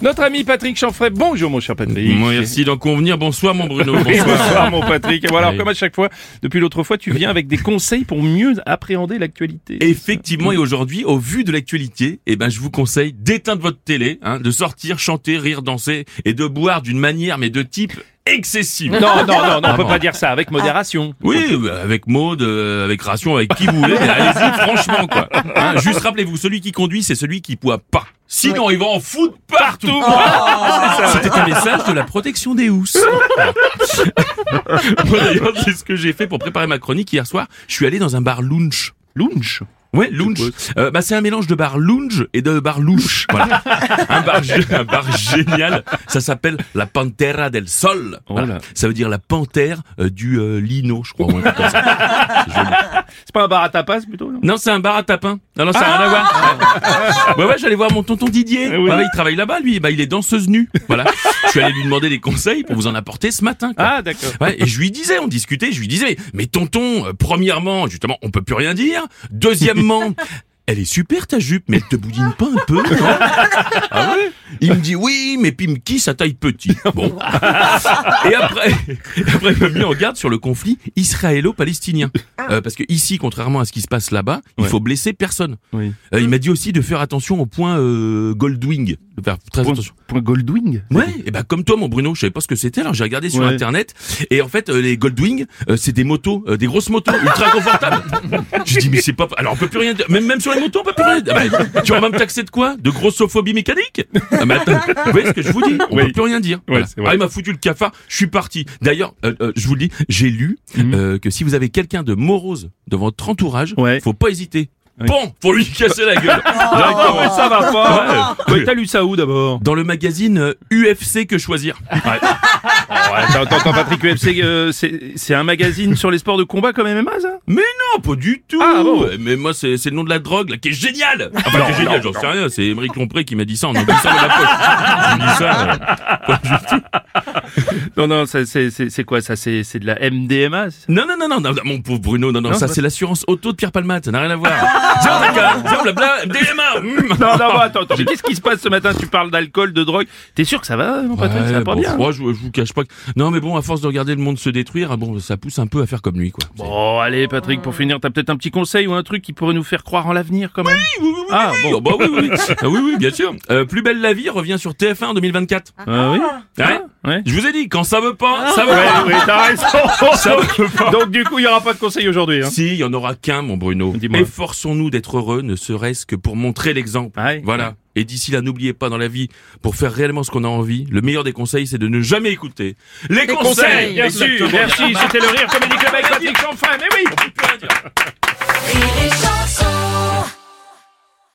notre ami Patrick Chanfray. Bonjour mon cher Patrick. Merci d'en convenir. Bonsoir mon Bruno. Bonsoir, Bonsoir. mon Patrick. Et voilà, Oui. comme à chaque fois, depuis l'autre fois, tu viens avec des conseils pour mieux appréhender l'actualité. Effectivement, et aujourd'hui, au vu de l'actualité, eh ben, je vous conseille d'éteindre votre télé, hein, de sortir, chanter, rire, danser, et de boire d'une manière, mais de type excessive. Non, non, non, non, on peut bon. pas dire ça, avec modération. Oui, avec Maude, euh, avec Ration, avec qui vous voulez, mais allez-y, franchement, quoi. Hein, juste rappelez-vous, celui qui conduit, c'est celui qui boit pas. Sinon, il va en foutre partout. C'était un message de la protection des housses. Moi, d'ailleurs, c'est ce que j'ai fait pour préparer ma chronique hier soir. Je suis allé dans un bar lounge. Lounge. Ouais, lounge. Euh, bah, c'est un mélange de bar lounge et de bar louche. Voilà. un, bar, un bar génial. Ça s'appelle la Pantera del Sol. Oh Voilà. là. Ça veut dire la panthère euh, du euh, lino, je crois. C'est pas un bar à tapas plutôt non? Non, c'est un bar à tapin. Non, non, ça n'a rien à voir. Ouais, ouais, j'allais voir mon tonton Didier. Eh oui. Voilà, il travaille là-bas, lui. Bah, il est danseuse nue. Voilà. Je suis allé lui demander des conseils pour vous en apporter ce matin. quoi. Ah, d'accord. Ouais, et je lui disais, on discutait, je lui disais, mais tonton, euh, premièrement, justement, on peut plus rien dire. Deuxièmement, elle est super ta jupe, mais elle te boudine pas un peu Ah Il me dit oui, mais Pimki, sa taille petit. Bon. Et après, après, il m'a mis en garde sur le conflit israélo-palestinien. Euh, parce que ici, contrairement à ce qui se passe là-bas, il Ouais. faut blesser personne. Oui. Euh, il m'a dit aussi de faire attention au point euh, Goldwing. De faire très Point, attention. point Goldwing? Ouais, et ben comme toi mon Bruno, je savais pas ce que c'était, alors j'ai regardé sur Ouais. internet et en fait euh, les Goldwing, euh, c'est des motos, euh, des grosses motos ultra confortables. J'ai dit mais c'est pas alors on peut plus rien dire, même même sur les motos on peut plus rien dire. Ah bah, tu vas me taxer de quoi? De grossophobie mécanique? Ah, mais attends, vous voyez ce que je vous dis? On Oui. peut plus rien dire. Voilà. Ah, il m'a foutu le cafard, je suis parti. D'ailleurs, euh, euh, je vous le dis, j'ai lu Mhm. euh, que si vous avez quelqu'un de morose dans votre entourage, Ouais. faut pas hésiter. Bon, faut lui casser la gueule. Oh, Directement. ça va pas. Ouais. Ouais, T'as lu ça où d'abord? Dans le magazine euh, UFC que choisir. Ouais. Attends, attends, attends, Patrick UFC, euh, c'est c'est un magazine sur les sports de combat comme MMA, ça? Mais non, pas du tout. Ah, bon. Ouais, Mais moi, c'est c'est le nom de la drogue, là, qui est génial. Enfin, qui est génial, j'en sais rien. C'est Émeric Lompré qui m'a dit ça en en glissant dans la poche. Je me dis ça. euh, pas du tout. Non, non, ça, c'est c'est- c'est quoi ça C'est c'est de la MDMA Non, non, non, non, non, non, mon pauvre Bruno, non, non, Non, ça c'est l'assurance auto de Pierre Palmade, ça n'a rien à voir. Zéro blabla, DMA. mm. Non, non, bon, attends, attends. Mais qu'est-ce qui se passe ce matin? Tu parles d'alcool, de drogue? T'es sûr que ça va, mon Patrick Ça va pas bon, bien moi, je, je vous cache pas que... Non, mais bon, à force de regarder le monde se détruire, bon, ça pousse un peu à faire comme lui, quoi. Bon, allez, Patrick, pour finir, t'as peut-être un petit conseil ou un truc qui pourrait nous faire croire en l'avenir, quand même? Oui, oui, oui, Ah, oui, bon. bah oui, oui, oui. Ah oui, bien sûr. Euh, Plus belle la vie revient sur TF1 en 2024. Ah oui? Ouais. Je vous ai dit, quand ça veut pas, ça veut Ouais, pas. oui, t'as raison. Ça veut pas. Donc, du coup, il y aura pas de conseil aujourd'hui. Hein. Si, il y en aura qu'un, mon Bruno. Dis-moi. Efforçons-nous d'être heureux, ne serait-ce que pour montrer l'exemple. Ouais. Voilà. Et d'ici là, n'oubliez pas dans la vie, pour faire réellement ce qu'on a envie, le meilleur des conseils, c'est de ne jamais écouter les, conseils. Bien sûr, merci. C'était le Rire Comédie Club avec Patrick Chanfray, mais oui